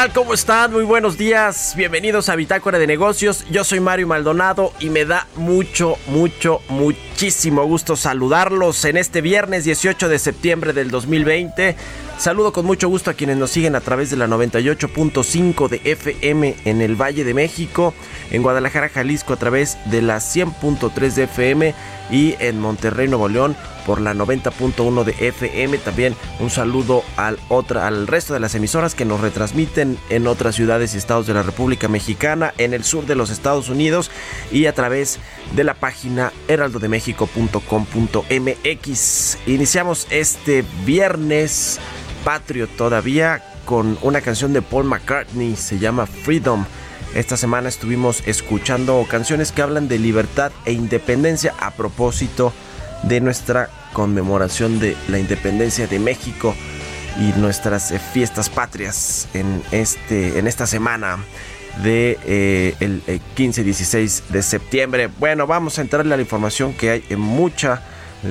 Tal? ¿Cómo están? Muy buenos días. Bienvenidos a Bitácora de Negocios. Yo soy Mario Maldonado y me da mucho, mucho, muchísimo gusto saludarlos en este viernes 18 de septiembre del 2020. Saludo con mucho gusto a quienes nos siguen a través de la 98.5 de FM en el Valle de México, en Guadalajara, Jalisco a través de la 100.3 de FM y en Monterrey, Nuevo León por la 90.1 de FM. También un saludo al, otra, al resto de las emisoras que nos retransmiten en otras ciudades y estados de la República Mexicana, en el sur de los Estados Unidos y a través de la página heraldodemexico.com.mx. Iniciamos este viernes patrio todavía con una canción de Paul McCartney, se llama Freedom. Esta semana estuvimos escuchando canciones que hablan de libertad e independencia a propósito de nuestra conmemoración de la independencia de México y nuestras eh, fiestas patrias en, este, en esta semana de eh, el 15-16 de septiembre. Bueno, vamos a entrarle a la información que hay en mucha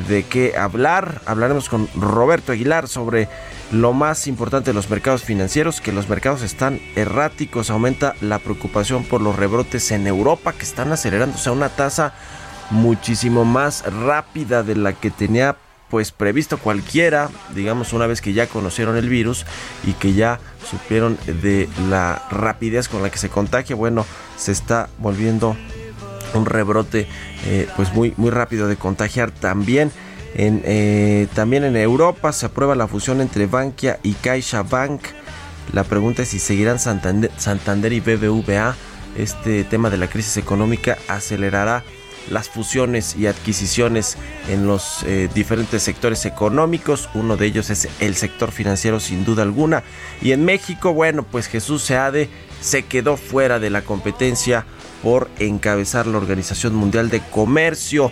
de qué hablar. Hablaremos con Roberto Aguilar sobre lo más importante de los mercados financieros, que los mercados están erráticos, aumenta la preocupación por los rebrotes en Europa que están acelerándose a una tasa muchísimo más rápida de la que tenía pues previsto cualquiera, digamos una vez que ya conocieron el virus y que ya supieron de la rapidez con la que se contagia, bueno, se está volviendo un rebrote eh, pues muy, muy rápido de contagiar también. En, eh, también en Europa se aprueba la fusión entre Bankia y CaixaBank. La pregunta es si seguirán Santander, Santander y BBVA. Este tema de la crisis económica acelerará las fusiones y adquisiciones en los eh, diferentes sectores económicos. Uno de ellos es el sector financiero sin duda alguna. Y en México, bueno, pues Jesús Seade se quedó fuera de la competencia por encabezar la Organización Mundial de Comercio.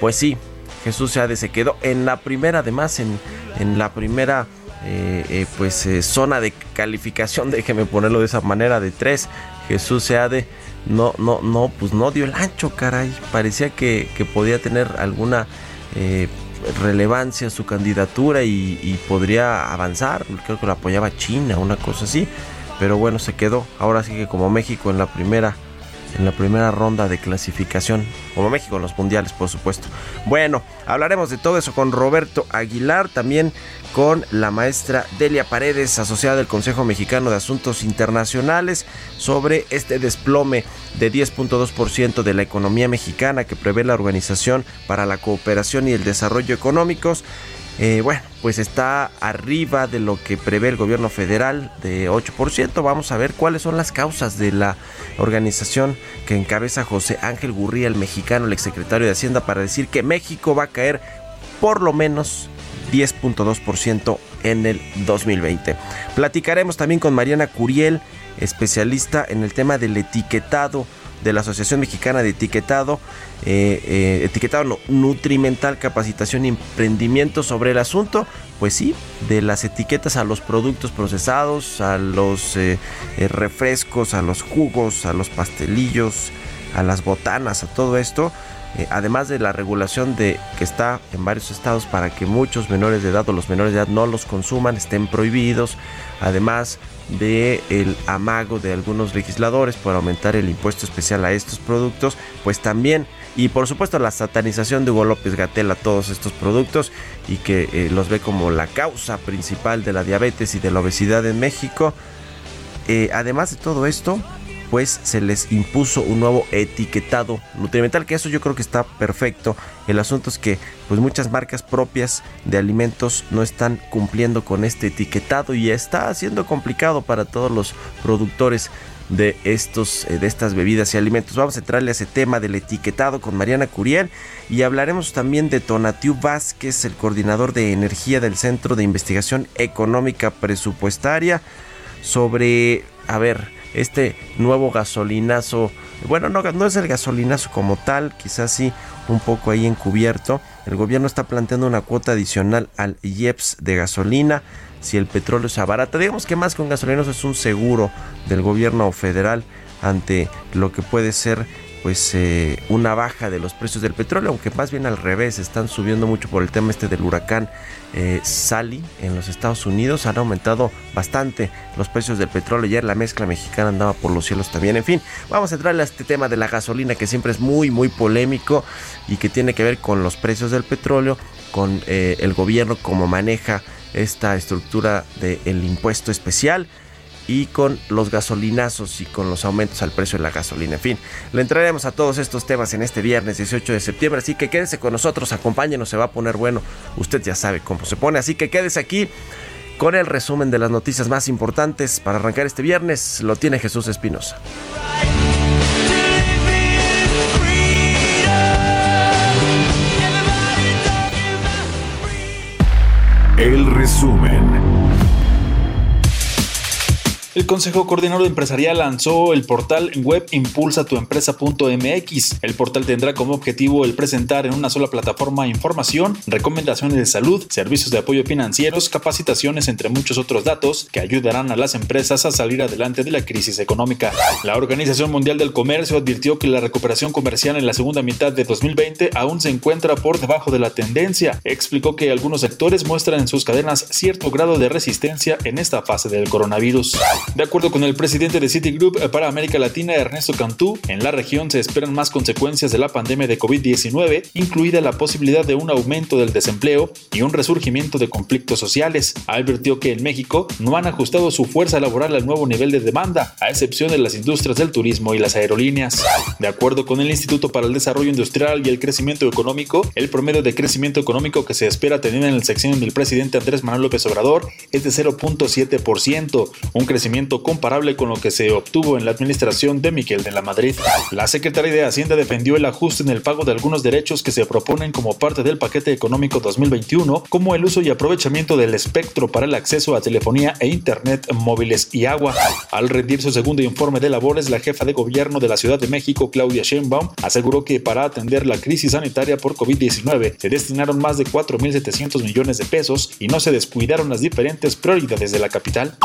Pues sí, Jesús Seade se quedó en la primera, además en, en la primera eh, eh, pues zona de calificación, déjeme ponerlo de esa manera, de tres. Jesús Seade no, no, no, pues no dio el ancho, caray. Parecía que, podía tener alguna eh, relevancia su candidatura y, podría avanzar. Creo que lo apoyaba China, una cosa así. Pero bueno, se quedó. Ahora sí que como México en la primera en la primera ronda de clasificación, como México en los mundiales, por supuesto. Bueno, hablaremos de todo eso con Roberto Aguilar, también con la maestra Delia Paredes, asociada del Consejo Mexicano de Asuntos Internacionales, sobre este desplome de 10.2% de la economía mexicana que prevé la Organización para la Cooperación y el Desarrollo Económicos. Eh, bueno, pues está arriba de lo que prevé el gobierno federal de 8%. Vamos a ver cuáles son las causas de la organización que encabeza José Ángel Gurría, el mexicano, el exsecretario de Hacienda, para decir que México va a caer por lo menos 10.2% en el 2020. Platicaremos también con Mariana Curiel, especialista en el tema del etiquetado de la Asociación Mexicana de Etiquetado, eh, eh, etiquetado nutrimental, capacitación y emprendimiento sobre el asunto, pues sí, de las etiquetas a los productos procesados, a los eh, refrescos, a los jugos, a los pastelillos, a las botanas, a todo esto. además de la regulación de que está en varios estados para que muchos menores de edad o los menores de edad no los consuman, estén prohibidos, además de el amago de algunos legisladores por aumentar el impuesto especial a estos productos, pues también y por supuesto la satanización de Hugo López Gatel a todos estos productos y que eh, los ve como la causa principal de la diabetes y de la obesidad en México. Eh, además de todo esto, pues se les impuso un nuevo etiquetado nutrimental, que eso yo creo que está perfecto. El asunto es que pues muchas marcas propias de alimentos no están cumpliendo con este etiquetado y está haciendo complicado para todos los productores de estos eh, de estas bebidas y alimentos. Vamos a entrarle a ese tema del etiquetado con Mariana Curiel y hablaremos también de Tonatiu Vázquez, el coordinador de energía del Centro de Investigación Económica Presupuestaria sobre a ver, este nuevo gasolinazo. Bueno, no, no es el gasolinazo como tal, quizás sí un poco ahí encubierto. El gobierno está planteando una cuota adicional al IEPS de gasolina si el petróleo se abarata. Digamos que más que un gasolinazo es un seguro del gobierno federal ante lo que puede ser pues eh, una baja de los precios del petróleo, aunque más bien al revés, están subiendo mucho por el tema este del huracán eh, Sally en los Estados Unidos, han aumentado bastante los precios del petróleo, ayer la mezcla mexicana andaba por los cielos también, en fin, vamos a entrarle a este tema de la gasolina que siempre es muy muy polémico y que tiene que ver con los precios del petróleo, con eh, el gobierno cómo maneja esta estructura del impuesto especial y con los gasolinazos y con los aumentos al precio de la gasolina. En fin, le entraremos a todos estos temas en este viernes 18 de septiembre, así que quédese con nosotros, acompáñenos, se va a poner bueno. Usted ya sabe cómo se pone, así que quédese aquí con el resumen de las noticias más importantes para arrancar este viernes. Lo tiene Jesús Espinosa. El resumen. El Consejo Coordinador Empresarial lanzó el portal web impulsatuempresa.mx. El portal tendrá como objetivo el presentar en una sola plataforma información, recomendaciones de salud, servicios de apoyo financieros, capacitaciones, entre muchos otros datos que ayudarán a las empresas a salir adelante de la crisis económica. La Organización Mundial del Comercio advirtió que la recuperación comercial en la segunda mitad de 2020 aún se encuentra por debajo de la tendencia. Explicó que algunos sectores muestran en sus cadenas cierto grado de resistencia en esta fase del coronavirus. De acuerdo con el presidente de Citigroup para América Latina, Ernesto Cantú, en la región se esperan más consecuencias de la pandemia de COVID-19, incluida la posibilidad de un aumento del desempleo y un resurgimiento de conflictos sociales. Advirtió que en México no han ajustado su fuerza laboral al nuevo nivel de demanda, a excepción de las industrias del turismo y las aerolíneas. De acuerdo con el Instituto para el Desarrollo Industrial y el Crecimiento Económico, el promedio de crecimiento económico que se espera tener en el sección del presidente Andrés Manuel López Obrador es de 0.7%, un crecimiento comparable con lo que se obtuvo en la administración de Miguel de la Madrid. La Secretaría de Hacienda defendió el ajuste en el pago de algunos derechos que se proponen como parte del paquete económico 2021, como el uso y aprovechamiento del espectro para el acceso a telefonía e internet móviles y agua. Al rendir su segundo informe de labores, la jefa de gobierno de la Ciudad de México, Claudia Sheinbaum, aseguró que para atender la crisis sanitaria por COVID-19 se destinaron más de 4.700 millones de pesos y no se descuidaron las diferentes prioridades de la capital.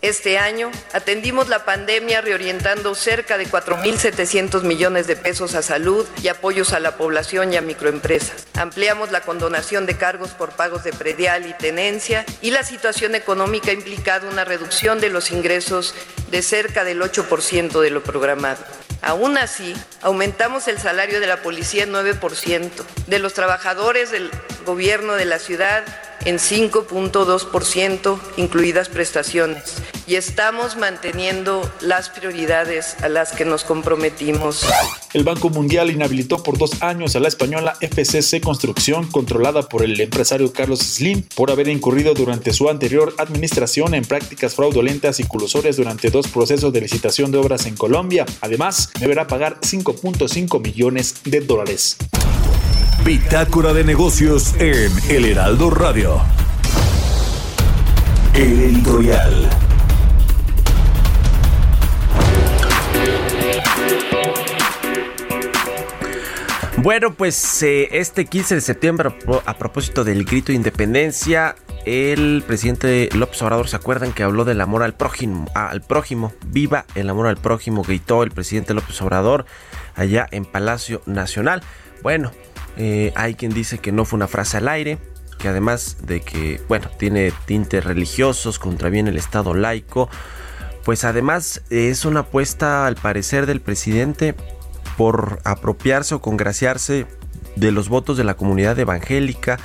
Este año atendimos la pandemia reorientando cerca de 4.700 millones de pesos a salud y apoyos a la población y a microempresas. Ampliamos la condonación de cargos por pagos de predial y tenencia y la situación económica ha implicado una reducción de los ingresos de cerca del 8% de lo programado. Aún así, aumentamos el salario de la policía en 9%, de los trabajadores del gobierno de la ciudad en 5.2%, incluidas prestaciones. Y estamos manteniendo las prioridades a las que nos comprometimos. El Banco Mundial inhabilitó por dos años a la española FCC Construcción, controlada por el empresario Carlos Slim, por haber incurrido durante su anterior administración en prácticas fraudulentas y colusorias durante dos procesos de licitación de obras en Colombia. Además, deberá pagar 5.5 millones de dólares. Bitácora de negocios en El Heraldo Radio. El editorial. Bueno, pues eh, este 15 de septiembre, a propósito del grito de independencia, el presidente López Obrador, ¿se acuerdan que habló del amor al prójimo? Al prójimo, viva el amor al prójimo, gritó el presidente López Obrador allá en Palacio Nacional. Bueno, eh, hay quien dice que no fue una frase al aire, que además de que, bueno, tiene tintes religiosos, contraviene el Estado laico, pues además es una apuesta al parecer del presidente por apropiarse o congraciarse de los votos de la comunidad evangélica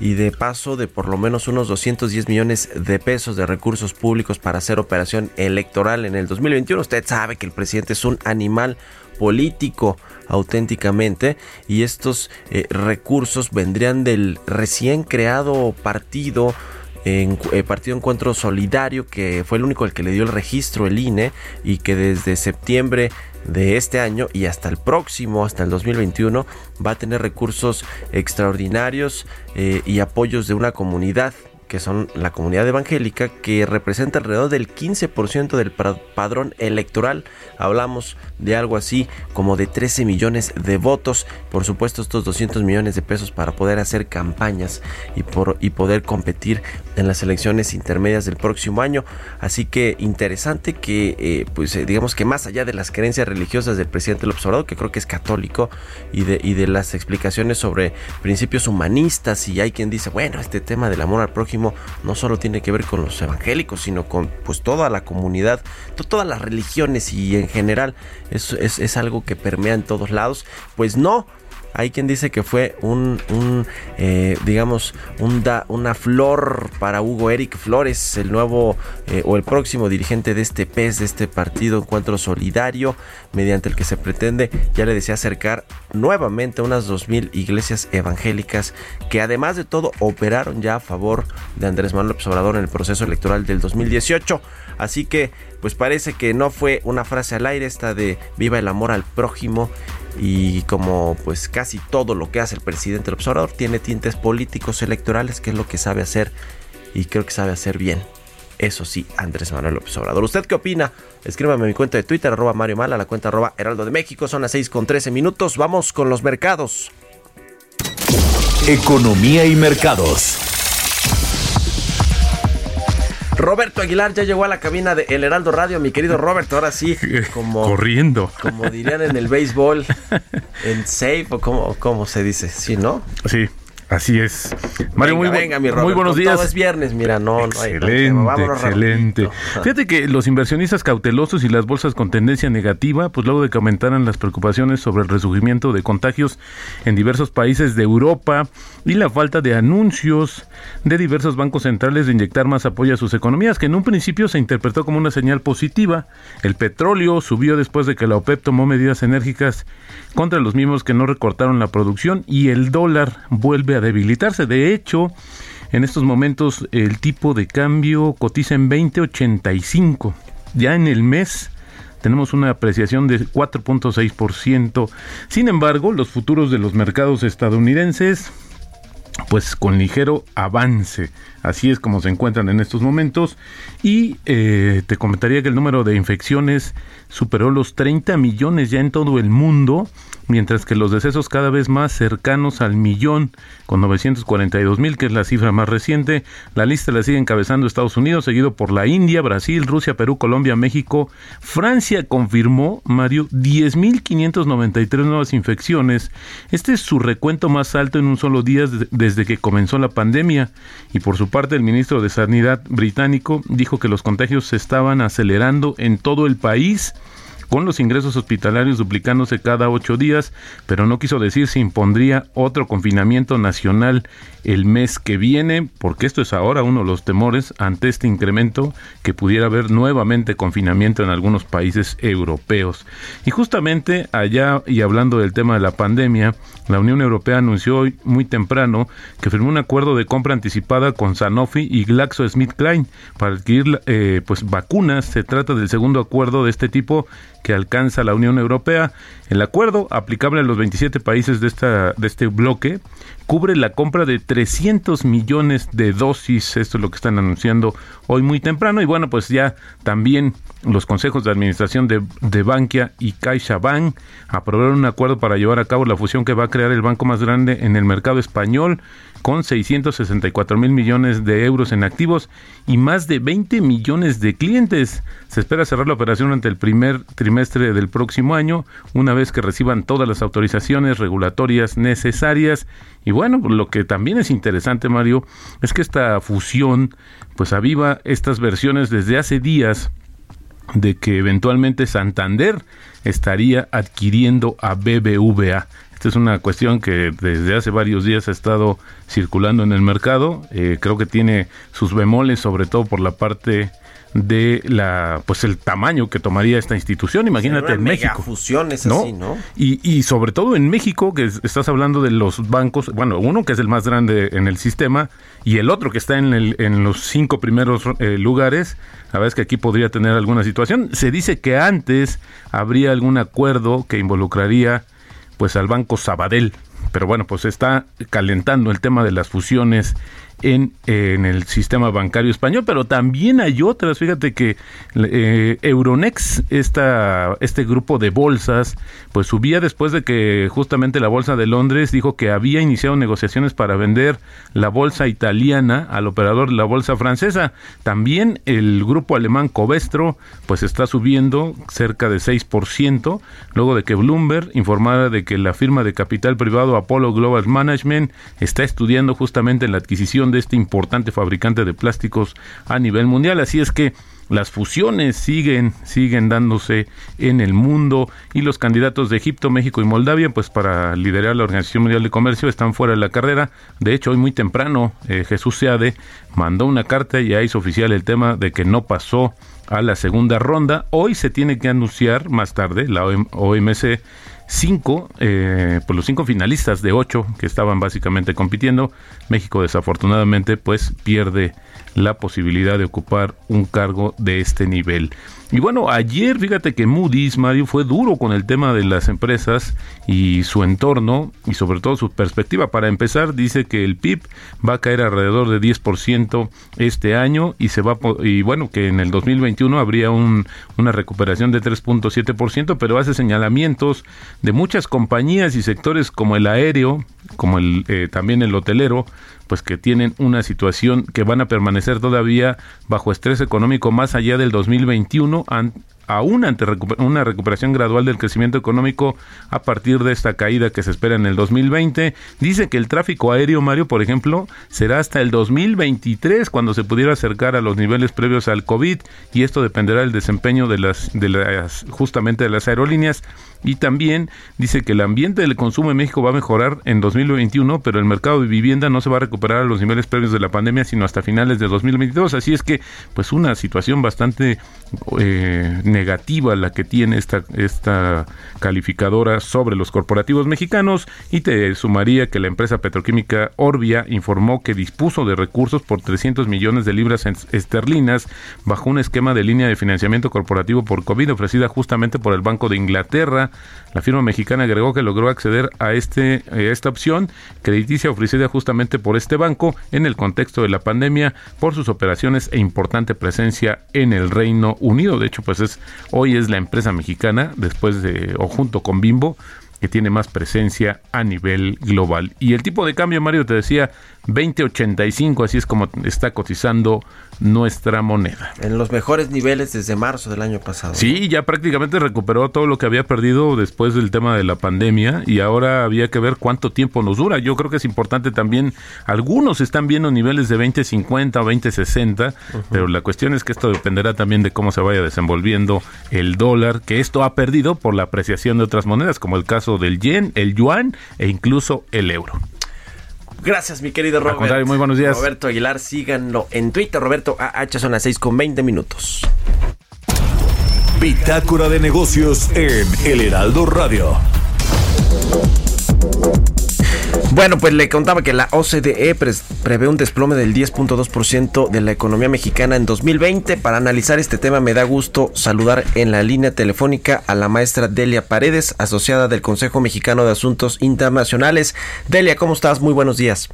y de paso de por lo menos unos 210 millones de pesos de recursos públicos para hacer operación electoral en el 2021. Usted sabe que el presidente es un animal político auténticamente y estos eh, recursos vendrían del recién creado partido en, eh, Partido Encuentro Solidario, que fue el único al que le dio el registro el INE y que desde septiembre de este año y hasta el próximo, hasta el 2021, va a tener recursos extraordinarios eh, y apoyos de una comunidad que son la comunidad evangélica, que representa alrededor del 15% del padrón electoral. Hablamos de algo así como de 13 millones de votos. Por supuesto, estos 200 millones de pesos para poder hacer campañas y, por, y poder competir en las elecciones intermedias del próximo año. Así que interesante que, eh, pues eh, digamos que más allá de las creencias religiosas del presidente López Obrador, que creo que es católico, y de, y de las explicaciones sobre principios humanistas, y hay quien dice, bueno, este tema del amor al prójimo, no solo tiene que ver con los evangélicos, sino con pues toda la comunidad, todas las religiones y en general es, es algo que permea en todos lados. Pues no, hay quien dice que fue un, eh, digamos, un una flor para Hugo Eric Flores, el nuevo eh, o el próximo dirigente de este PES, de este partido Encuentro Solidario, mediante el que se pretende, ya le decía, acercar nuevamente unas 2.000 iglesias evangélicas que además de todo operaron ya a favor de Andrés Manuel López Obrador en el proceso electoral del 2018. Así que, pues parece que no fue una frase al aire esta de viva el amor al prójimo y como pues casi todo lo que hace el presidente del observador tiene tintes políticos electorales, que es lo que sabe hacer y creo que sabe hacer bien. Eso sí, Andrés Manuel López Obrador. ¿Usted qué opina? Escríbame a mi cuenta de Twitter, arroba Mario Mala, la cuenta arroba Heraldo de México. Son las 6 con 13 minutos. Vamos con los mercados. Economía y mercados. Roberto Aguilar ya llegó a la cabina de El Heraldo Radio, mi querido Roberto, ahora sí, como corriendo, como dirían en el béisbol, en safe o como, como se dice, sí, ¿no? Sí. Así es. Mario, muy, muy, buenos días. Todo es viernes, mira, no, excelente, no excelente. Fíjate que los inversionistas cautelosos y las bolsas con tendencia negativa, pues luego de que aumentaran las preocupaciones sobre el resurgimiento de contagios en diversos países de Europa y la falta de anuncios de diversos bancos centrales de inyectar más apoyo a sus economías, que en un principio se interpretó como una señal positiva. El petróleo subió después de que la OPEP tomó medidas enérgicas contra los mismos que no recortaron la producción y el dólar vuelve a debilitarse. De hecho, en estos momentos el tipo de cambio cotiza en 20.85. Ya en el mes tenemos una apreciación de 4.6%. Sin embargo, los futuros de los mercados estadounidenses pues con ligero avance. Así es como se encuentran en estos momentos. Y eh, te comentaría que el número de infecciones superó los 30 millones ya en todo el mundo mientras que los decesos cada vez más cercanos al millón, con 942 mil, que es la cifra más reciente. La lista la sigue encabezando Estados Unidos, seguido por la India, Brasil, Rusia, Perú, Colombia, México. Francia confirmó, Mario, 10.593 nuevas infecciones. Este es su recuento más alto en un solo día desde que comenzó la pandemia. Y por su parte, el ministro de Sanidad británico dijo que los contagios se estaban acelerando en todo el país con los ingresos hospitalarios duplicándose cada ocho días, pero no quiso decir si impondría otro confinamiento nacional el mes que viene, porque esto es ahora uno de los temores ante este incremento que pudiera haber nuevamente confinamiento en algunos países europeos. Y justamente allá y hablando del tema de la pandemia, la Unión Europea anunció hoy muy temprano que firmó un acuerdo de compra anticipada con Sanofi y GlaxoSmithKline para adquirir eh, pues vacunas. Se trata del segundo acuerdo de este tipo que alcanza la Unión Europea. El acuerdo, aplicable a los 27 países de, esta, de este bloque, cubre la compra de 300 millones de dosis. Esto es lo que están anunciando hoy muy temprano. Y bueno, pues ya también los consejos de administración de, de Bankia y CaixaBank aprobaron un acuerdo para llevar a cabo la fusión que va a crear el banco más grande en el mercado español con 664 mil millones de euros en activos y más de 20 millones de clientes. Se espera cerrar la operación ante el primer trimestre del próximo año, una vez que reciban todas las autorizaciones regulatorias necesarias. Y bueno, lo que también es interesante, Mario, es que esta fusión pues aviva estas versiones desde hace días de que eventualmente Santander estaría adquiriendo a BBVA. Esta es una cuestión que desde hace varios días ha estado circulando en el mercado. Eh, creo que tiene sus bemoles, sobre todo por la parte de la pues el tamaño que tomaría esta institución imagínate en México fusiones ¿no? Así, ¿no? Y, y sobre todo en México que estás hablando de los bancos bueno uno que es el más grande en el sistema y el otro que está en, el, en los cinco primeros eh, lugares la verdad es que aquí podría tener alguna situación se dice que antes habría algún acuerdo que involucraría pues al Banco Sabadell. Pero bueno, pues está calentando el tema de las fusiones en, el sistema bancario español, pero también hay otras. Fíjate que eh, Euronext, esta, este grupo de bolsas, pues subía después de que justamente la Bolsa de Londres dijo que había iniciado negociaciones para vender la bolsa italiana al operador de la bolsa francesa. También el grupo alemán Covestro, pues está subiendo cerca de 6%, luego de que Bloomberg informara de que la firma de capital privado Apollo Global Management está estudiando justamente la adquisición de este importante fabricante de plásticos a nivel mundial. Así es que las fusiones siguen, siguen dándose en el mundo y los candidatos de Egipto, México y Moldavia, pues para liderar la Organización Mundial de Comercio, están fuera de la carrera. De hecho, hoy muy temprano eh, Jesús Seade mandó una carta y ya hizo oficial el tema de que no pasó a la segunda ronda. Hoy se tiene que anunciar más tarde, la OMC cinco, eh, pues los cinco finalistas de ocho que estaban básicamente compitiendo. México desafortunadamente pues pierde la posibilidad de ocupar un cargo de este nivel. Y bueno, ayer fíjate que Moody's, Mario, fue duro con el tema de las empresas y su entorno y sobre todo su perspectiva. Para empezar, dice que el PIB va a caer alrededor de 10% este año y se va y bueno, que en el 2021 habría un, una recuperación de 3.7%, pero hace señalamientos de muchas compañías y sectores como el aéreo, como el eh, también el hotelero, pues que tienen una situación que van a permanecer todavía bajo estrés económico más allá del 2021 aún ante una recuperación gradual del crecimiento económico a partir de esta caída que se espera en el 2020. Dice que el tráfico aéreo, Mario, por ejemplo, será hasta el 2023 cuando se pudiera acercar a los niveles previos al COVID y esto dependerá del desempeño de las, de las justamente de las aerolíneas. Y también dice que el ambiente del consumo en México va a mejorar en 2021, pero el mercado de vivienda no se va a recuperar a los niveles previos de la pandemia, sino hasta finales de 2022. Así es que, pues, una situación bastante eh, negativa la que tiene esta, esta calificadora sobre los corporativos mexicanos. Y te sumaría que la empresa petroquímica Orbia informó que dispuso de recursos por 300 millones de libras esterlinas bajo un esquema de línea de financiamiento corporativo por COVID ofrecida justamente por el Banco de Inglaterra la firma mexicana agregó que logró acceder a, este, eh, esta opción crediticia ofrecida justamente por este banco en el contexto de la pandemia por sus operaciones e importante presencia en el Reino Unido. De hecho, pues es hoy es la empresa mexicana después de o junto con Bimbo que tiene más presencia a nivel global. Y el tipo de cambio, Mario, te decía 2085, así es como está cotizando nuestra moneda. En los mejores niveles desde marzo del año pasado. Sí, ya prácticamente recuperó todo lo que había perdido después del tema de la pandemia y ahora había que ver cuánto tiempo nos dura. Yo creo que es importante también, algunos están viendo niveles de 2050 o 2060, pero la cuestión es que esto dependerá también de cómo se vaya desenvolviendo el dólar, que esto ha perdido por la apreciación de otras monedas, como el caso del yen, el yuan e incluso el euro. Gracias, mi querido Robert. muy buenos días. Roberto Aguilar, síganlo en Twitter. Roberto AH son las 6 con 20 minutos. Bitácora de negocios en El Heraldo Radio. Bueno, pues le contaba que la OCDE prevé un desplome del 10.2% de la economía mexicana en 2020. Para analizar este tema me da gusto saludar en la línea telefónica a la maestra Delia Paredes, asociada del Consejo Mexicano de Asuntos Internacionales. Delia, ¿cómo estás? Muy buenos días.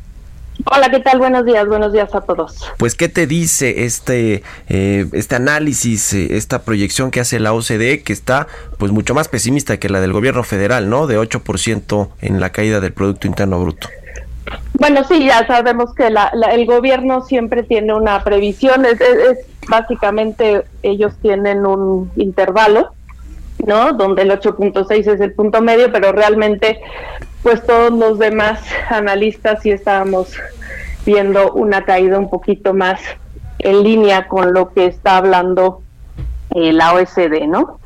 Hola, ¿qué tal? Buenos días, buenos días a todos. Pues, ¿qué te dice este, eh, este análisis, eh, esta proyección que hace la OCDE, que está pues mucho más pesimista que la del gobierno federal, ¿no? De 8% en la caída del Producto Interno Bruto. Bueno, sí, ya sabemos que el gobierno siempre tiene una previsión, es, básicamente ellos tienen un intervalo, ¿no? Donde el 8.6 es el punto medio, pero realmente pues todos los demás analistas sí estábamos viendo una caída un poquito más en línea con lo que está hablando eh, la OSD, ¿no?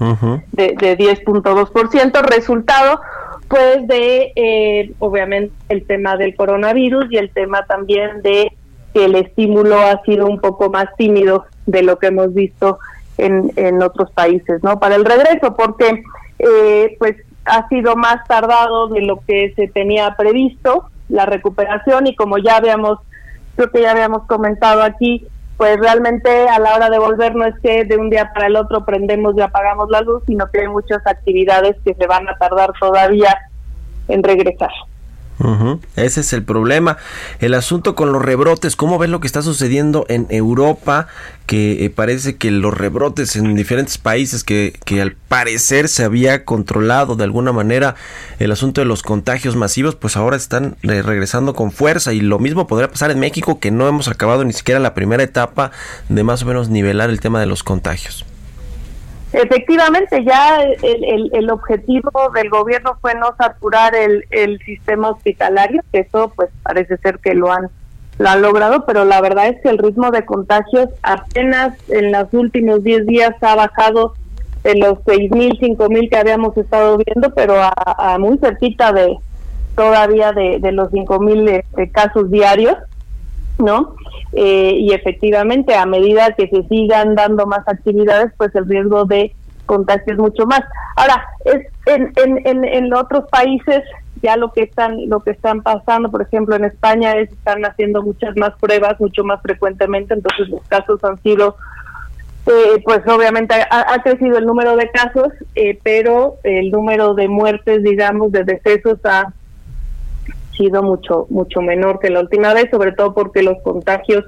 De, de 10.2%, resultado pues de, eh, obviamente, el tema del coronavirus y el tema también de que el estímulo ha sido un poco más tímido de lo que hemos visto en, en otros países, ¿no? Para el regreso, porque, eh, pues, ha sido más tardado de lo que se tenía previsto la recuperación y como ya habíamos, creo que ya habíamos comentado aquí, pues realmente a la hora de volver no es que de un día para el otro prendemos y apagamos la luz, sino que hay muchas actividades que se van a tardar todavía en regresar. Ese es el problema. El asunto con los rebrotes, ¿cómo ves lo que está sucediendo en Europa? Que eh, parece que los rebrotes en diferentes países que, que, al parecer se había controlado de alguna manera el asunto de los contagios masivos, pues ahora están eh, regresando con fuerza y lo mismo podría pasar en México que no hemos acabado ni siquiera la primera etapa de más o menos nivelar el tema de los contagios. Efectivamente, ya el, el, objetivo del gobierno fue no saturar el, el sistema hospitalario, que eso pues parece ser que lo han, lo han logrado, pero la verdad es que el ritmo de contagios apenas en los últimos 10 días ha bajado de los 6.000, 5.000 que habíamos estado viendo, pero a, muy cerquita de todavía de, los 5.000 este, casos diarios. ¿No? Eh, y efectivamente, a medida que se sigan dando más actividades, pues el riesgo de contagio es mucho más. Ahora, es en, en, en, otros países ya lo que están lo que están pasando, por ejemplo, en España es están haciendo muchas más pruebas, mucho más frecuentemente, entonces los casos han sido eh, pues obviamente ha, crecido el número de casos, eh, pero el número de muertes, digamos, de decesos ha sido mucho, mucho menor que la última vez, sobre todo porque los contagios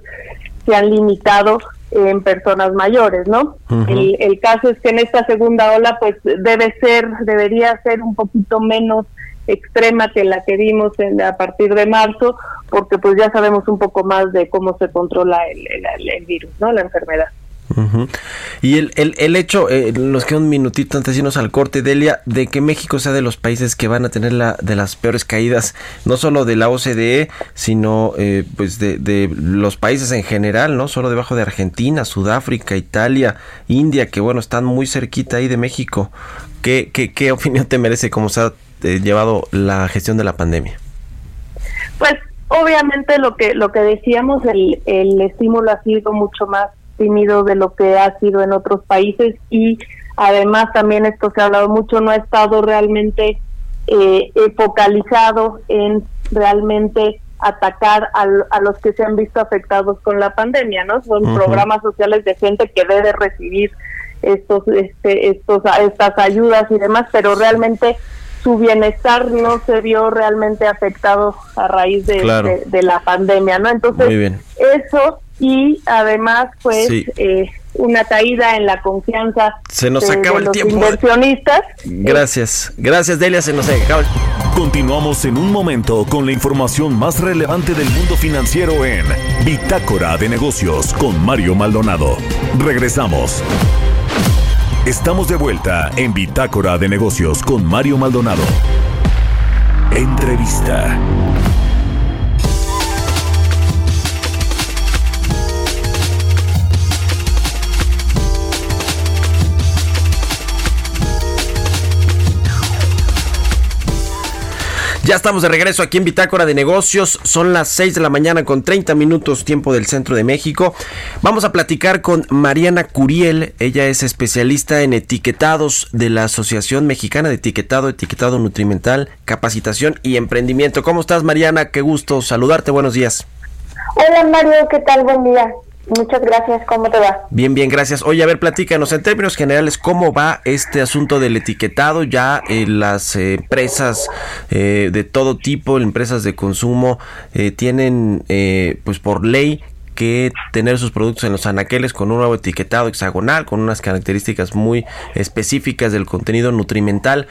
se han limitado en personas mayores, ¿no? el, el, caso es que en esta segunda ola, pues debe ser, debería ser un poquito menos extrema que la que vimos en, a partir de marzo, porque pues ya sabemos un poco más de cómo se controla el, el virus, ¿no? La enfermedad. Y el, el, el hecho, eh, nos queda un minutito antes de irnos al corte, Delia, de que México sea de los países que van a tener la, de las peores caídas, no solo de la OCDE, sino eh, pues de, de, los países en general, no solo debajo de Argentina, Sudáfrica, Italia, India, que bueno, están muy cerquita ahí de México. ¿Qué, qué, qué opinión te merece cómo se ha eh, llevado la gestión de la pandemia? Pues obviamente lo que lo que decíamos el, el estímulo ha sido mucho más tímido de lo que ha sido en otros países y además también esto se ha hablado mucho, no ha estado realmente eh, focalizado en realmente atacar a, los que se han visto afectados con la pandemia, ¿no? Son programas sociales de gente que debe recibir estos, este, estos, estas ayudas y demás, pero realmente su bienestar no se vio realmente afectado a raíz de, de, la pandemia, ¿no? Entonces, eso y además pues eh, una caída en la confianza se nos acaba el tiempo inversionistas. Gracias. Gracias Delia se nos acaba continuamos en un momento con la información más relevante del mundo financiero en Bitácora de Negocios con Mario Maldonado. Regresamos. Estamos de vuelta en Bitácora de Negocios con Mario Maldonado. Entrevista Ya estamos de regreso aquí en Bitácora de Negocios. Son las 6 de la mañana con 30 minutos tiempo del centro de México. Vamos a platicar con Mariana Curiel. Ella es especialista en etiquetados de la Asociación Mexicana de Etiquetado, Etiquetado Nutrimental, Capacitación y Emprendimiento. ¿Cómo estás Mariana? Qué gusto saludarte. Buenos días. Hola Mario, ¿qué tal? Buen día. Muchas gracias, ¿cómo te va? Bien, bien, gracias. Oye, a ver, platícanos en términos generales, ¿cómo va este asunto del etiquetado? Ya eh, las eh, empresas eh, de todo tipo, empresas de consumo, tienen pues por ley que tener sus productos en los anaqueles con un nuevo etiquetado hexagonal, con unas características muy específicas del contenido nutrimental.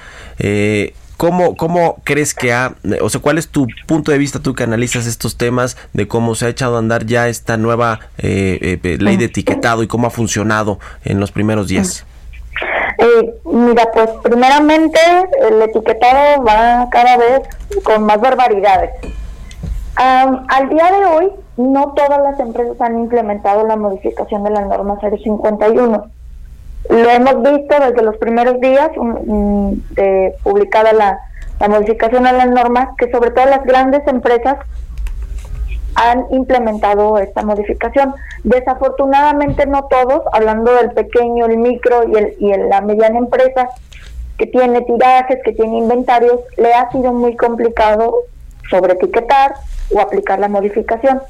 ¿Cómo, ¿Cómo crees que ha, o sea, cuál es tu punto de vista tú que analizas estos temas de cómo se ha echado a andar ya esta nueva eh, eh, ley de etiquetado y cómo ha funcionado en los primeros días? Eh, mira, pues primeramente el etiquetado va cada vez con más barbaridades. al día de hoy, no todas las empresas han implementado la modificación de la norma 051. Lo hemos visto desde los primeros días de publicada la, modificación a la norma, que sobre todo las grandes empresas han implementado esta modificación. Desafortunadamente no todos, hablando del pequeño, el micro y, el, y la mediana empresa que tiene tirajes, que tiene inventarios, le ha sido muy complicado sobre etiquetar o aplicar la modificación.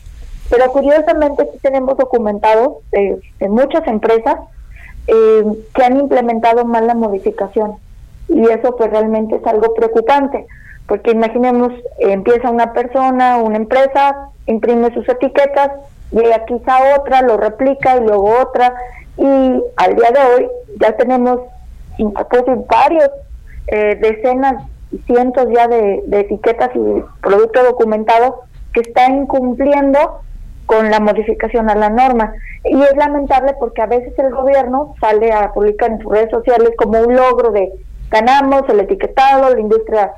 Pero curiosamente sí tenemos documentado de muchas empresas eh, que han implementado mal la modificación. Y eso pues realmente es algo preocupante, porque imaginemos, empieza una persona, una empresa, imprime sus etiquetas, llega quizá otra, lo replica y luego otra, y al día de hoy ya tenemos varios, eh, decenas cientos ya de, de etiquetas y productos documentados que están incumpliendo con la modificación a la norma. Y es lamentable porque a veces el gobierno sale a publicar en sus redes sociales como un logro de ganamos el etiquetado, la industria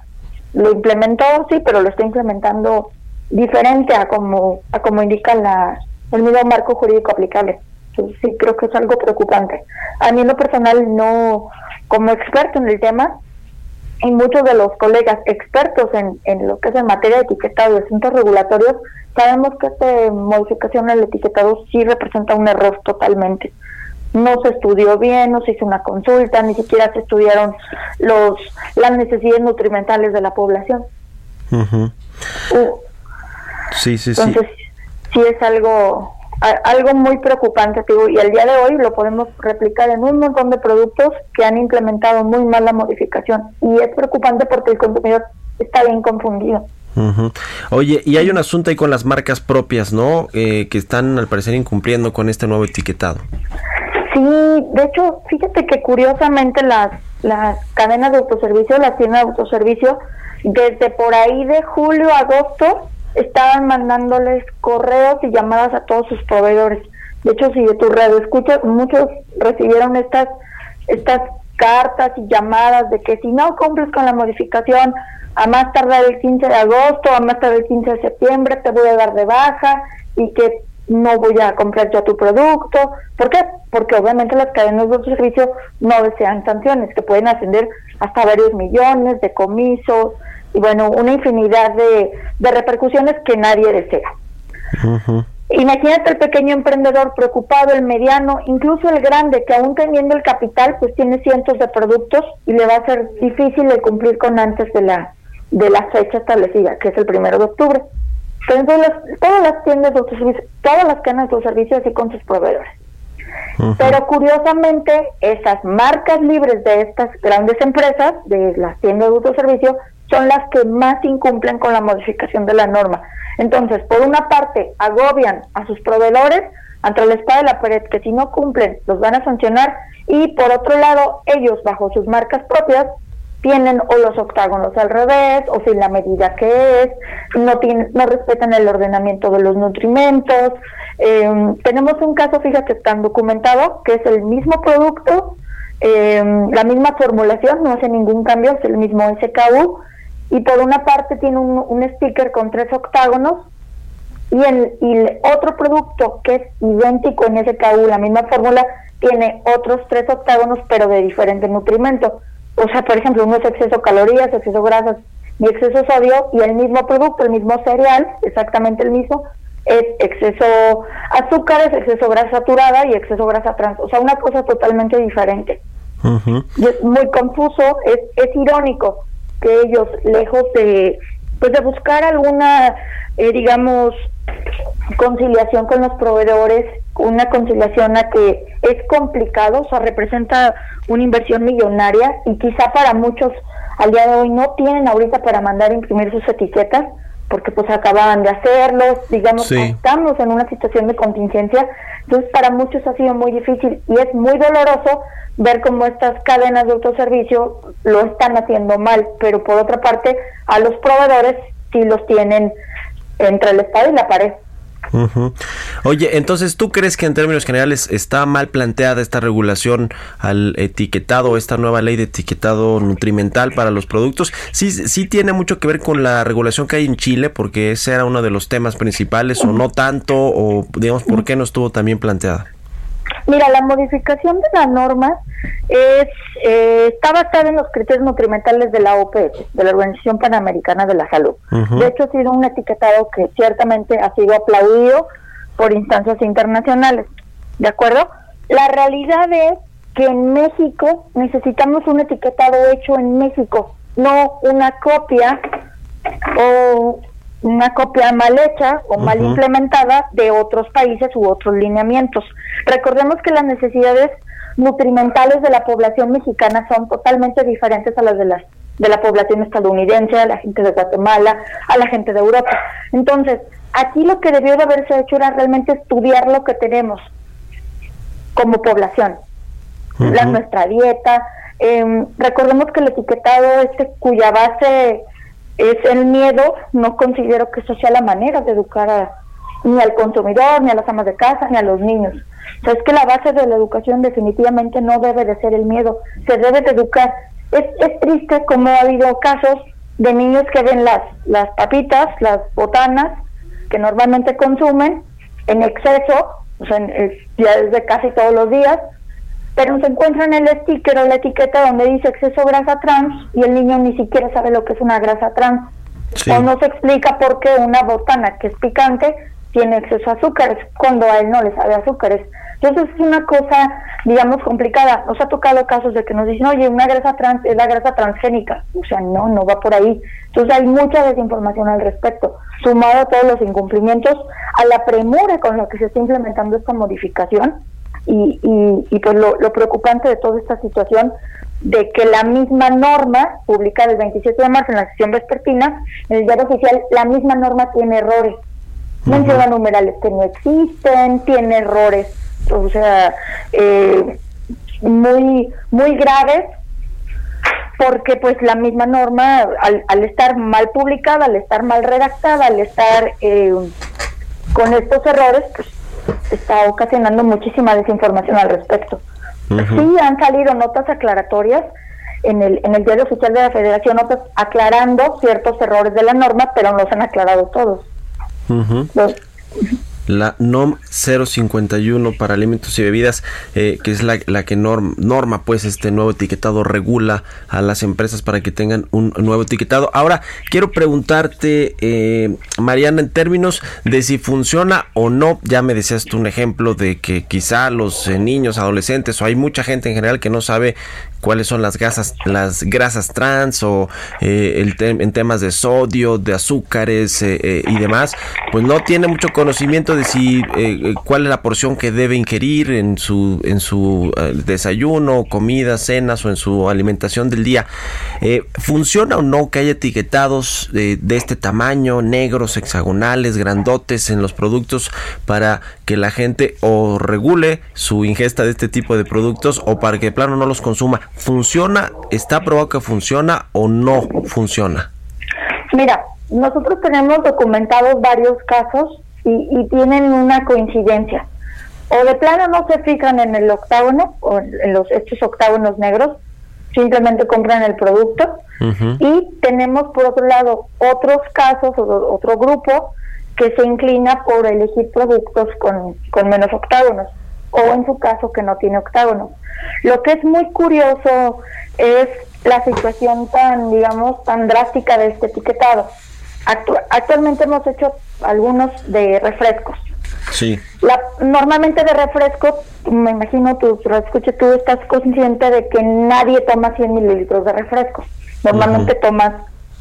lo implementó, sí, pero lo está implementando diferente a como, a como indica la, el mismo marco jurídico aplicable. sí, creo que es algo preocupante. A mí en lo personal no, como experto en el tema, y muchos de los colegas expertos en, en lo que es en materia de etiquetado y asuntos regulatorios, sabemos que esta modificación al etiquetado sí representa un error totalmente. No se estudió bien, no se hizo una consulta, ni siquiera se estudiaron los las necesidades nutrimentales de la población. Uh, sí, sí, entonces, sí. es algo algo muy preocupante, digo, y al día de hoy lo podemos replicar en un montón de productos que han implementado muy mal la modificación. Y es preocupante porque el consumidor está bien confundido. Oye, y hay un asunto ahí con las marcas propias, ¿no? Eh, que están al parecer incumpliendo con este nuevo etiquetado. Sí, de hecho, fíjate que curiosamente las, las cadenas de autoservicio, las tiendas de autoservicio, desde por ahí de julio a agosto, estaban mandándoles correos y llamadas a todos sus proveedores. De hecho, si de tu radio escuchas, muchos recibieron estas, estas cartas y llamadas de que si no cumples con la modificación, a más tardar el 15 de agosto, a más tardar el 15 de septiembre te voy a dar de baja y que no voy a comprar ya tu producto. ¿Por qué? Porque obviamente las cadenas de servicio no desean sanciones que pueden ascender hasta varios millones de comisos y bueno, una infinidad de, repercusiones que nadie desea. Imagínate el pequeño emprendedor preocupado, el mediano, incluso el grande, que aún teniendo el capital, pues tiene cientos de productos y le va a ser difícil de cumplir con antes de la de la fecha establecida, que es el primero de octubre. Entonces, todas las tiendas de autoservicio, todas las cadenas de autoservicio así con sus proveedores. Pero curiosamente, esas marcas libres de estas grandes empresas, de las tiendas de autoservicio, son las que más incumplen con la modificación de la norma. Entonces, por una parte, agobian a sus proveedores ante la espada de la pared, que si no cumplen, los van a sancionar, y por otro lado, ellos, bajo sus marcas propias, tienen o los octágonos al revés o sin la medida que es, no, tienen, no respetan el ordenamiento de los nutrimentos. Em, tenemos un caso, fíjate, tan documentado, que es el mismo producto, em, la misma formulación, no hace ningún cambio, es el mismo SKU, y por una parte tiene un, un sticker con tres octágonos, y el, y otro producto que es idéntico en SKU, la misma fórmula, tiene otros tres octágonos, pero de diferente nutrimento. O sea, por ejemplo, uno es exceso de calorías, exceso de grasas y exceso sodio y el mismo producto, el mismo cereal, exactamente el mismo, es exceso azúcares, exceso grasa saturada y exceso grasa trans. O sea, una cosa totalmente diferente. Y es muy confuso, es, es irónico que ellos, lejos de, pues de buscar alguna, eh, digamos, conciliación con los proveedores, una conciliación a que es complicado, o sea, representa una inversión millonaria y quizá para muchos al día de hoy no tienen ahorita para mandar imprimir sus etiquetas porque pues acababan de hacerlos, digamos, estamos en una situación de contingencia, entonces para muchos ha sido muy difícil y es muy doloroso ver cómo estas cadenas de autoservicio lo están haciendo mal, pero por otra parte a los proveedores sí los tienen entre el Estado y la pared. Oye, entonces, ¿tú crees que en términos generales está mal planteada esta regulación al etiquetado, esta nueva ley de etiquetado nutrimental para los productos? Sí, sí tiene mucho que ver con la regulación que hay en Chile, porque ese era uno de los temas principales, o no tanto, o digamos, ¿por qué no estuvo tan bien planteada? Mira, la modificación de la norma es, eh, está basada en los criterios nutrimentales de la OPS, de la Organización Panamericana de la Salud. De hecho, ha sido un etiquetado que ciertamente ha sido aplaudido por instancias internacionales. ¿De acuerdo? La realidad es que en México necesitamos un etiquetado hecho en México, no una copia o una copia mal hecha o mal implementada de otros países u otros lineamientos. Recordemos que las necesidades nutrimentales de la población mexicana son totalmente diferentes a las de las de la población estadounidense, a la gente de Guatemala, a la gente de Europa. Entonces, aquí lo que debió de haberse hecho era realmente estudiar lo que tenemos como población, la nuestra dieta. Eh, recordemos que el etiquetado este cuya base es el miedo, no considero que eso sea la manera de educar ni al consumidor, ni a las amas de casa, ni a los niños. O sea, es que la base de la educación definitivamente no debe de ser el miedo, se debe de educar. Es, es triste como ha habido casos de niños que ven las, las papitas, las botanas, que normalmente consumen en exceso, o sea, ya desde casi todos los días, pero se encuentra en el sticker o la etiqueta donde dice exceso grasa trans y el niño ni siquiera sabe lo que es una grasa trans. O no se explica por qué una botana que es picante tiene exceso de azúcares cuando a él no le sabe azúcares. Entonces es una cosa, digamos, complicada. Nos ha tocado casos de que nos dicen, oye, una grasa trans es la grasa transgénica. O sea, no, no va por ahí. Entonces hay mucha desinformación al respecto, sumado a todos los incumplimientos, a la premura con la que se está implementando esta modificación y, y, pues lo, preocupante de toda esta situación de que la misma norma publicada el 27 de marzo en la sesión vespertina, en el diario oficial, la misma norma tiene errores. Menciona numerales que no existen, tiene errores, o sea, eh, muy, muy graves, porque pues la misma norma, al, al, estar mal publicada, al estar mal redactada, al estar eh, con estos errores, pues está ocasionando muchísima desinformación al respecto. Sí han salido notas aclaratorias en el, en el diario oficial de la Federación, notas aclarando ciertos errores de la norma, pero no se han aclarado todos la NOM 051 para alimentos y bebidas, eh, que es la, que norma, pues este nuevo etiquetado, regula a las empresas para que tengan un nuevo etiquetado. Ahora, quiero preguntarte, eh, Mariana, en términos de si funciona o no, ya me decías tú un ejemplo de que quizá los eh, niños, adolescentes o hay mucha gente en general que no sabe cuáles son las grasas, las grasas trans o el en temas de sodio, de azúcares y demás, pues no tiene mucho conocimiento de si eh, cuál es la porción que debe ingerir en su en su eh, desayuno, comida, cenas o en su alimentación del día. Eh, ¿Funciona o no que haya etiquetados de este tamaño, negros, hexagonales, grandotes en los productos para que la gente o regule su ingesta de este tipo de productos o para que plano no los consuma? ¿Funciona? ¿Está probado que funciona o no funciona? Mira, nosotros tenemos documentados varios casos y, tienen una coincidencia. O de plano no se fijan en el octágono, o en los estos octágonos negros, simplemente compran el producto. Y tenemos por otro lado otros casos, o otro grupo, que se inclina por elegir productos con, con menos octágonos, o en su caso que no tiene octágonos. Lo que es muy curioso es la situación tan, digamos, tan drástica de este etiquetado. actualmente hemos hecho algunos de refrescos. Sí. La, normalmente de refresco, me imagino tú, escuche, tú estás consciente de que nadie toma 100 mililitros de refresco. Normalmente tomas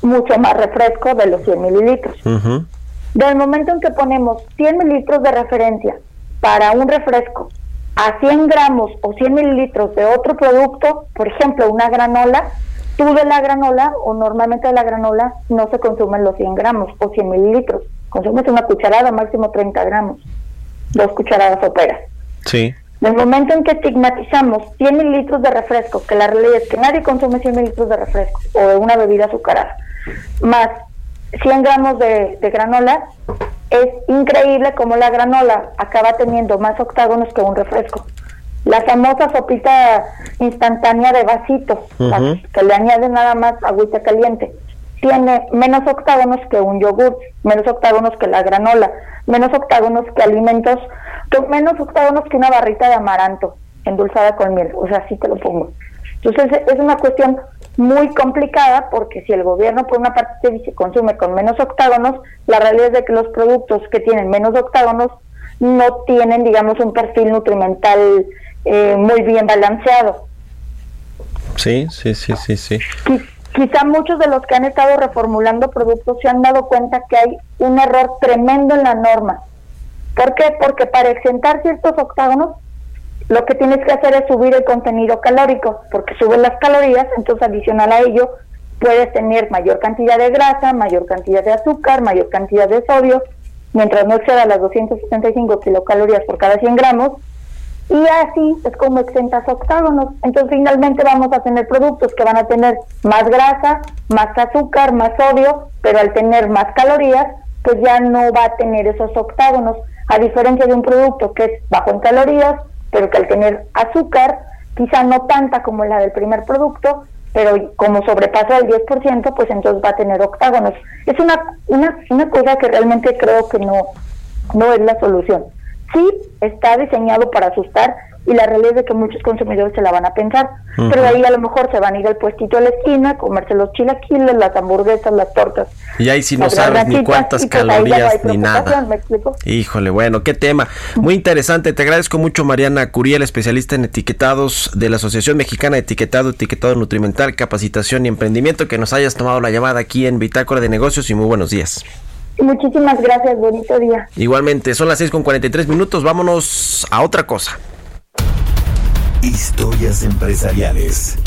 mucho más refresco de los 100 mililitros. Del momento en que ponemos 100 mililitros de referencia para un refresco a 100 gramos o 100 mililitros de otro producto, por ejemplo, una granola, tú de la granola o normalmente de la granola no se consumen los 100 gramos o 100 mililitros, consumes una cucharada, máximo 30 gramos, dos cucharadas soperas. Sí. Del momento en que estigmatizamos 100 mililitros de refresco, que la realidad es que nadie consume 100 mililitros de refresco o de una bebida azucarada, más 100 gramos de, granola, es increíble cómo la granola acaba teniendo más octágonos que un refresco. La famosa sopita instantánea de vasito, que le añade nada más agüita caliente, tiene menos octágonos que un yogur, menos octágonos que la granola, menos octágonos que alimentos, menos octágonos que una barrita de amaranto endulzada con miel. O sea, así te lo pongo. Entonces es una cuestión muy complicada porque si el gobierno por una parte dice consume con menos octágonos, la realidad es de que los productos que tienen menos octágonos no tienen, digamos, un perfil nutrimental eh, muy bien balanceado. Sí, sí, sí, sí, sí. Quizá muchos de los que han estado reformulando productos se han dado cuenta que hay un error tremendo en la norma. ¿Por qué? Porque para exentar ciertos octágonos lo que tienes que hacer es subir el contenido calórico, porque subes las calorías, entonces adicional a ello puedes tener mayor cantidad de grasa, mayor cantidad de azúcar, mayor cantidad de sodio, mientras no exceda las 275 kilocalorías por cada 100 gramos, y así es como exentas octágonos. Entonces finalmente vamos a tener productos que van a tener más grasa, más azúcar, más sodio, pero al tener más calorías, pues ya no va a tener esos octágonos, a diferencia de un producto que es bajo en calorías, pero que al tener azúcar, quizá no tanta como la del primer producto, pero como sobrepasa el 10%, pues entonces va a tener octágonos. Es una, una, una cosa que realmente creo que no, no es la solución. Sí, está diseñado para asustar, y la realidad es de que muchos consumidores se la van a pensar, pero ahí a lo mejor se van a ir al puestito a la esquina, comerse los chilaquiles, las hamburguesas, las tortas. Y ahí sí no sabes ni cuántas pues calorías ni nada. Híjole, bueno, qué tema. Muy interesante, te agradezco mucho Mariana Curiel, especialista en etiquetados de la Asociación Mexicana de Etiquetado, Etiquetado Nutrimental, Capacitación y Emprendimiento, que nos hayas tomado la llamada aquí en Bitácora de Negocios y muy buenos días. Muchísimas gracias, bonito día. Igualmente, son las 6 con 43 minutos, vámonos a otra cosa. Historias empresariales.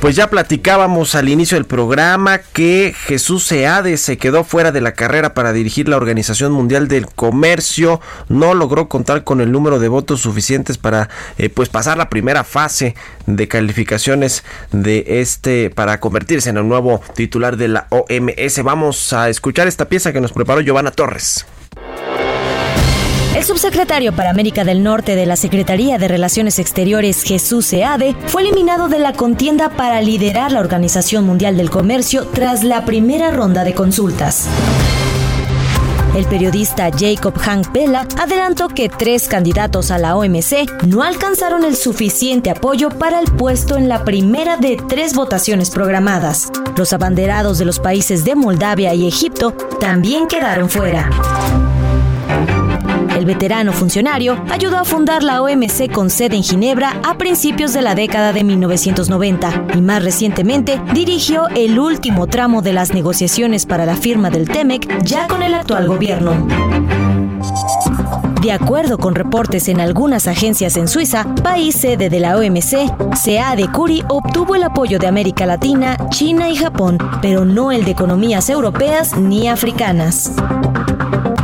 Pues ya platicábamos al inicio del programa que Jesús Seade se quedó fuera de la carrera para dirigir la Organización Mundial del Comercio, no logró contar con el número de votos suficientes para eh, pues pasar la primera fase de calificaciones de este para convertirse en el nuevo titular de la OMS. Vamos a escuchar esta pieza que nos preparó Giovanna Torres. El subsecretario para América del Norte de la Secretaría de Relaciones Exteriores, Jesús Seade, fue eliminado de la contienda para liderar la Organización Mundial del Comercio tras la primera ronda de consultas. El periodista Jacob Hank Pella adelantó que tres candidatos a la OMC no alcanzaron el suficiente apoyo para el puesto en la primera de tres votaciones programadas. Los abanderados de los países de Moldavia y Egipto también quedaron fuera. Veterano funcionario ayudó a fundar la OMC con sede en Ginebra a principios de la década de 1990 y más recientemente dirigió el último tramo de las negociaciones para la firma del TEMEC ya con el actual gobierno. De acuerdo con reportes en algunas agencias en Suiza, país sede de la OMC, CA de Curi obtuvo el apoyo de América Latina, China y Japón, pero no el de economías europeas ni africanas.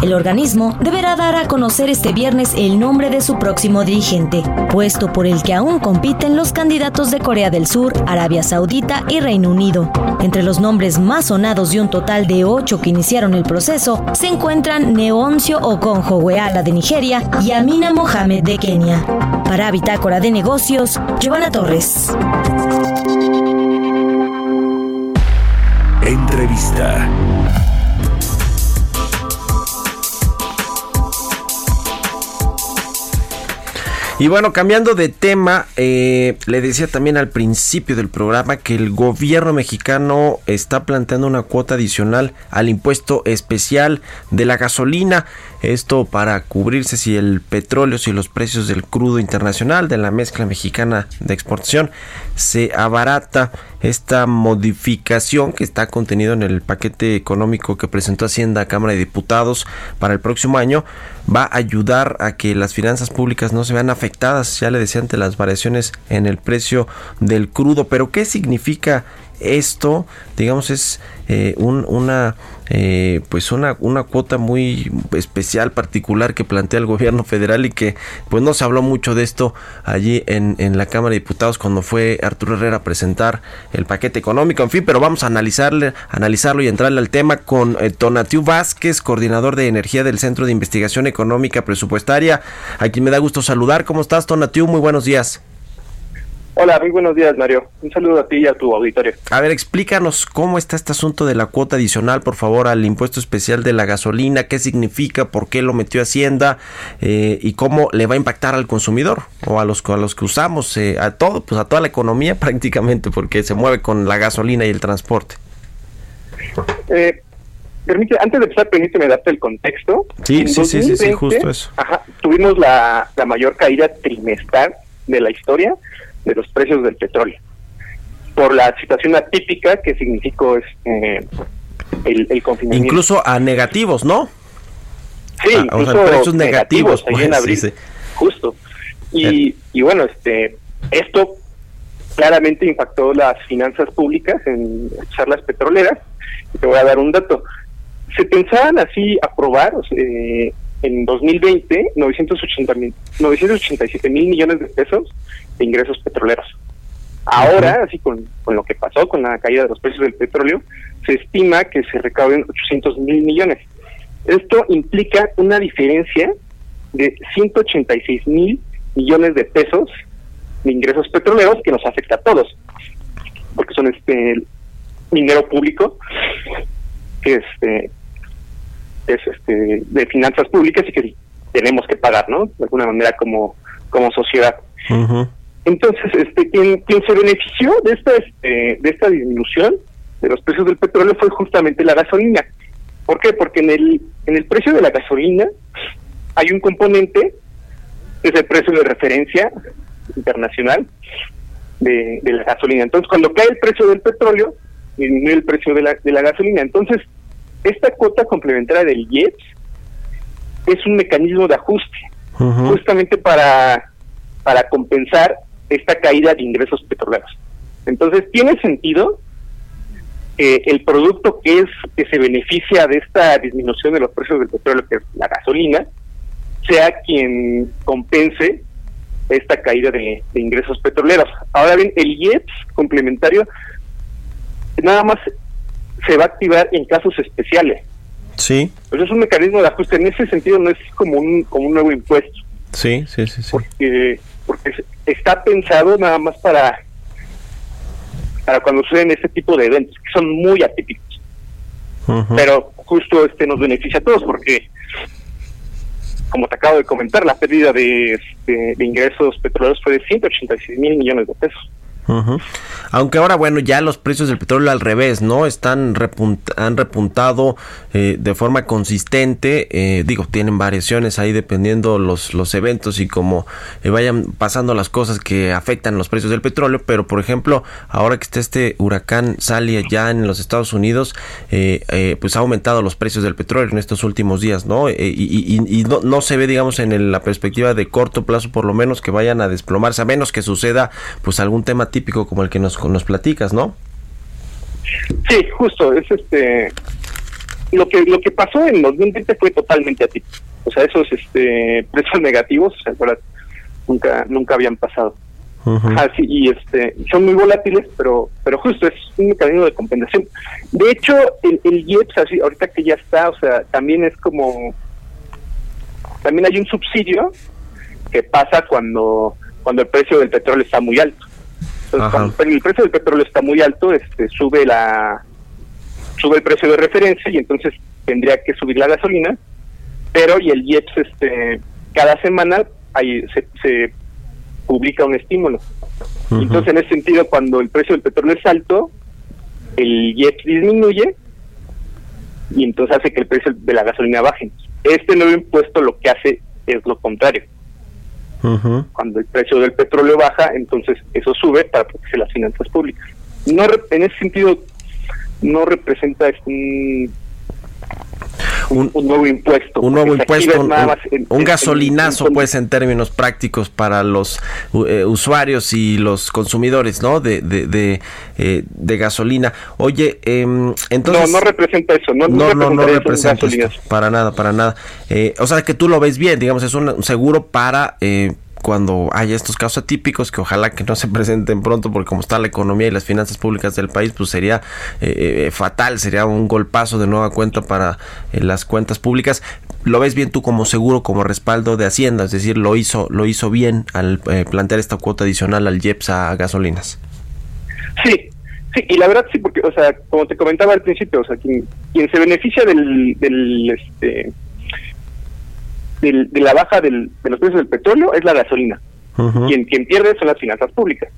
El organismo deberá dar a conocer este viernes el nombre de su próximo dirigente, puesto por el que aún compiten los candidatos de Corea del Sur, Arabia Saudita y Reino Unido. Entre los nombres más sonados de un total de ocho que iniciaron el proceso se encuentran Neoncio Okonjo Weala de Nigeria y Amina Mohamed de Kenia. Para Bitácora de Negocios, Giovanna Torres. Entrevista. Y bueno, cambiando de tema, eh, le decía también al principio del programa que el gobierno mexicano está planteando una cuota adicional al impuesto especial de la gasolina. Esto para cubrirse si el petróleo, si los precios del crudo internacional, de la mezcla mexicana de exportación, se abarata. Esta modificación que está contenido en el paquete económico que presentó Hacienda a Cámara de Diputados para el próximo año va a ayudar a que las finanzas públicas no se vean afectadas, ya le decía, ante las variaciones en el precio del crudo. Pero ¿qué significa esto? Digamos, es eh, una eh, pues una, una cuota muy especial, particular que plantea el gobierno federal y que pues no se habló mucho de esto allí en, en la Cámara de Diputados cuando fue Arturo Herrera a presentar el paquete económico, en fin, pero vamos a analizarle, analizarlo y entrarle al tema con eh, Tonatiu Vázquez, coordinador de energía del Centro de Investigación Económica Presupuestaria, a quien me da gusto saludar. ¿Cómo estás, Tonatiu? Muy buenos días. Hola, muy buenos días, Mario. Un saludo a ti y a tu auditorio. A ver, explícanos cómo está este asunto de la cuota adicional, por favor, al impuesto especial de la gasolina, qué significa, por qué lo metió Hacienda eh, y cómo le va a impactar al consumidor o a los, a los que usamos, eh, a todo, pues a toda la economía prácticamente, porque se mueve con la gasolina y el transporte. Eh, permite, antes de empezar, permíteme darte el contexto. Sí, sí, sí, sí, justo eso. Ajá, tuvimos la, la mayor caída trimestral de la historia de los precios del petróleo por la situación atípica que significó este, el, el confinamiento. Incluso a negativos, ¿no? Sí, incluso precios negativos, pues, en abril, justo. Y, eh. y bueno, este esto claramente impactó las finanzas públicas en charlas petroleras. Te voy a dar un dato. Se pensaban así aprobar eh, en 2020 980 mil, 987 mil millones de pesos de ingresos petroleros. Ahora, así con, con, lo que pasó con la caída de los precios del petróleo, se estima que se recauden 800 mil millones. Esto implica una diferencia de 186 mil millones de pesos de ingresos petroleros que nos afecta a todos, porque son este dinero público que este es este de finanzas públicas y que tenemos que pagar, ¿no? De alguna manera como como sociedad. Entonces, este, quien, quien se benefició de esta, este, de esta disminución de los precios del petróleo fue justamente la gasolina. ¿Por qué? Porque en el, en el precio de la gasolina hay un componente, que es el precio de referencia internacional de, de la gasolina. Entonces, cuando cae el precio del petróleo, disminuye el precio de la, de la gasolina. Entonces, esta cuota complementaria del IEPS es un mecanismo de ajuste, justamente para, para compensar esta caída de ingresos petroleros. Entonces, tiene sentido que el producto que es que se beneficia de esta disminución de los precios del petróleo, que es la gasolina, sea quien compense esta caída de, ingresos petroleros. Ahora bien, el IEPS complementario nada más se va a activar en casos especiales. Sí. Pues es un mecanismo de ajuste. En ese sentido no es como un, como un nuevo impuesto. Sí, sí, sí. sí. Porque porque está pensado nada más para para cuando suceden este tipo de eventos que son muy atípicos. Pero justo este nos beneficia a todos porque como te acabo de comentar la pérdida de, de, de ingresos petroleros fue de 186 mil millones de pesos aunque ahora, bueno, ya los precios del petróleo al revés, ¿no? Están han repuntado eh, de forma consistente. Eh, digo, tienen variaciones ahí dependiendo los, los eventos y cómo eh, vayan pasando las cosas que afectan los precios del petróleo. Pero, por ejemplo, ahora que está este huracán Sally ya en los Estados Unidos, pues ha aumentado los precios del petróleo en estos últimos días, ¿no? y, no, no, se ve, digamos, en la perspectiva de corto plazo, por lo menos, que vayan a desplomarse, a menos que suceda, pues, algún tema típico como el que nos, nos platicas, ¿no? Sí, justo, es este lo que lo que pasó en 2020 fue totalmente atípico. O sea, esos este precios negativos, nunca nunca habían pasado. Así y este son muy volátiles, pero pero justo es un mecanismo de compensación. De hecho, el, el IEPS así ahorita que ya está, o sea, también es como también hay un subsidio que pasa cuando cuando el precio del petróleo está muy alto cuando el precio del petróleo está muy alto, este sube la sube el precio de referencia y entonces tendría que subir la gasolina, pero y el IEPS este cada semana hay, se, publica un estímulo. Entonces, en ese sentido, cuando el precio del petróleo es alto, el IEPS disminuye y entonces hace que el precio de la gasolina baje. Este nuevo impuesto lo que hace es lo contrario. Cuando el precio del petróleo baja, entonces eso sube para proteger las finanzas públicas. No en ese sentido no representa un un, nuevo impuesto. Un nuevo impuesto, un, gasolinazo, pues, en términos prácticos para los eh, usuarios y los consumidores, ¿no? De, de, eh, de, gasolina. Oye, em, entonces... No, no representa eso, no, no, no, representa eso, para nada, para nada. Eh, o sea, que tú lo ves bien, digamos, es un seguro para cuando haya estos casos atípicos, que ojalá que no se presenten pronto, porque como está la economía y las finanzas públicas del país, pues sería eh, eh, fatal, sería un golpazo de nueva cuenta para eh, las cuentas públicas. ¿Lo ves bien tú como seguro, como respaldo de Hacienda? Es decir, lo hizo, lo hizo bien al plantear esta cuota adicional al IEPS a gasolinas. Sí, Sí, y la verdad sí, porque, o sea, como te comentaba al principio, o sea, quien, quien se beneficia del, del, este, de la baja del, de los precios del petróleo es la gasolina. quien, quien pierde son las finanzas públicas.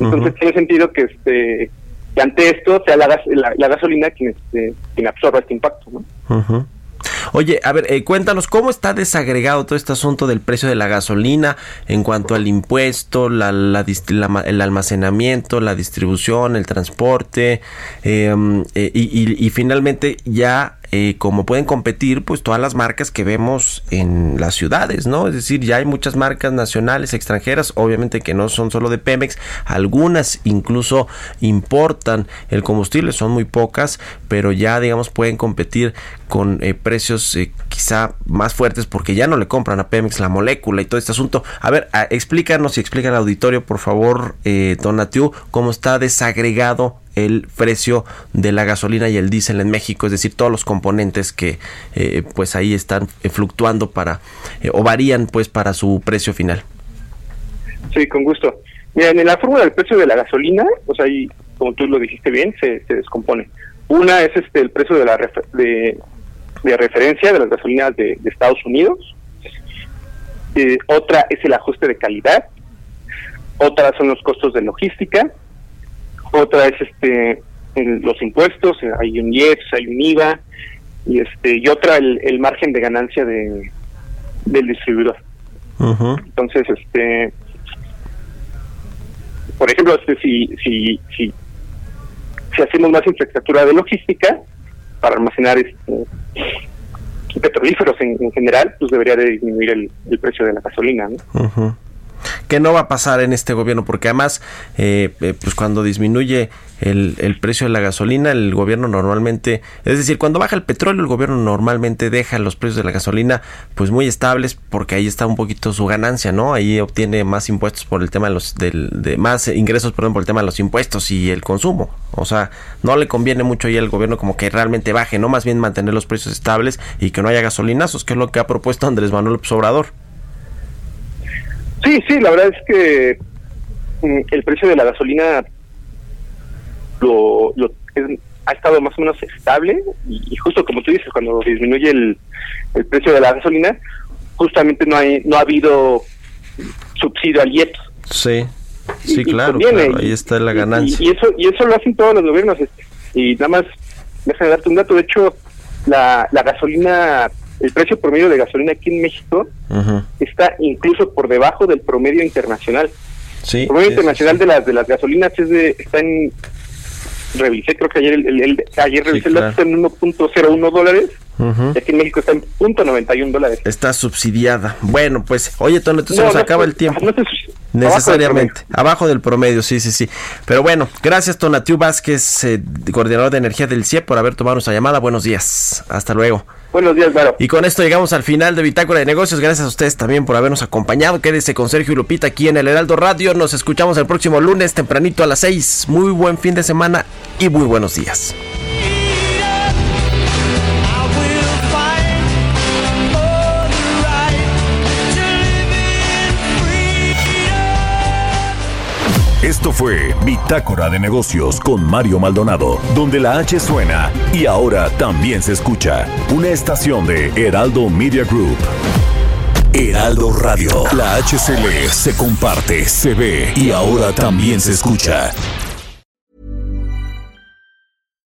Entonces tiene sentido que este que ante esto sea la, la, gasolina quien, este, quien absorba este impacto. ¿no? Oye, a ver, eh, cuéntanos cómo está desagregado todo este asunto del precio de la gasolina en cuanto al impuesto, la, la, el almacenamiento, la distribución, el transporte em, eh, y, y, finalmente ya eh, como pueden competir pues todas las marcas que vemos en las ciudades, ¿no? Es decir, ya hay muchas marcas nacionales, extranjeras, obviamente que no son solo de Pemex, algunas incluso importan el combustible, son muy pocas, pero ya digamos pueden competir con eh, precios eh, quizá más fuertes porque ya no le compran a Pemex la molécula y todo este asunto. A ver, explícanos y explica al auditorio, por favor, eh, Donatiu, cómo está desagregado el precio de la gasolina y el diésel en México, es decir, todos los componentes que eh, pues ahí están eh, fluctuando para eh, o varían pues para su precio final. Sí, con gusto. Mira, en la fórmula del precio de la gasolina, sea, ahí, como tú lo dijiste bien, se, descompone. Una es este el precio de la de, referencia de las gasolinas de, Estados Unidos. otra es el ajuste de calidad. Otra son los costos de logística otra es este los impuestos, hay un IEPS, hay un IVA, y este y otra el, margen de ganancia de del distribuidor. Entonces, este por ejemplo, este, si, si, si, si hacemos más infraestructura de logística para almacenar este, petrolíferos en, general, pues debería de disminuir el, el precio de la gasolina. ¿no? Que no va a pasar en este gobierno, porque además, eh, eh, pues cuando disminuye el, el, precio de la gasolina, el gobierno normalmente, es decir, cuando baja el petróleo, el gobierno normalmente deja los precios de la gasolina pues muy estables, porque ahí está un poquito su ganancia, ¿no? Ahí obtiene más impuestos por el tema de los, del, de más ingresos, por el tema de los impuestos y el consumo. O sea, no le conviene mucho ahí al gobierno como que realmente baje, no más bien mantener los precios estables y que no haya gasolinazos, que es lo que ha propuesto Andrés Manuel Obrador. Sí, sí, la verdad es que mm, el precio de la gasolina lo, ha estado más o menos estable y, justo como tú dices, cuando disminuye el, precio de la gasolina, justamente no hay no ha habido subsidio al IEPS. Sí, sí, claro, ahí está la ganancia. Y, eso y eso lo hacen todos los gobiernos. Este, y nada más, déjame darte un dato, de hecho, la, la gasolina el precio promedio de gasolina aquí en México está incluso por debajo del promedio internacional. Sí, el promedio internacional de las de las gasolinas es de, está en revisé creo que ayer el, ayer revisé el dato en 1.01 dólares y aquí en México está en .91 dólares. Está subsidiada. Bueno, pues, oye, Tono, entonces se nos acaba el tiempo. Necesariamente. Abajo del, promedio, sí, sí, sí. Pero bueno, gracias Tonatiu Vázquez, eh, coordinador de energía del CIE, por haber tomado nuestra llamada. Buenos días. Hasta luego. Buenos días, Varo. Y con esto llegamos al final de Bitácora de Negocios. Gracias a ustedes también por habernos acompañado. Quédese con Sergio y Lupita aquí en el Heraldo Radio. Nos escuchamos el próximo lunes tempranito a las 6. Muy buen fin de semana y muy buenos días. Esto fue Bitácora de Negocios con Mario Maldonado, donde la H suena y ahora también se escucha una estación de Heraldo Media Group. Heraldo Radio. La HCL se comparte, se ve y ahora también se escucha.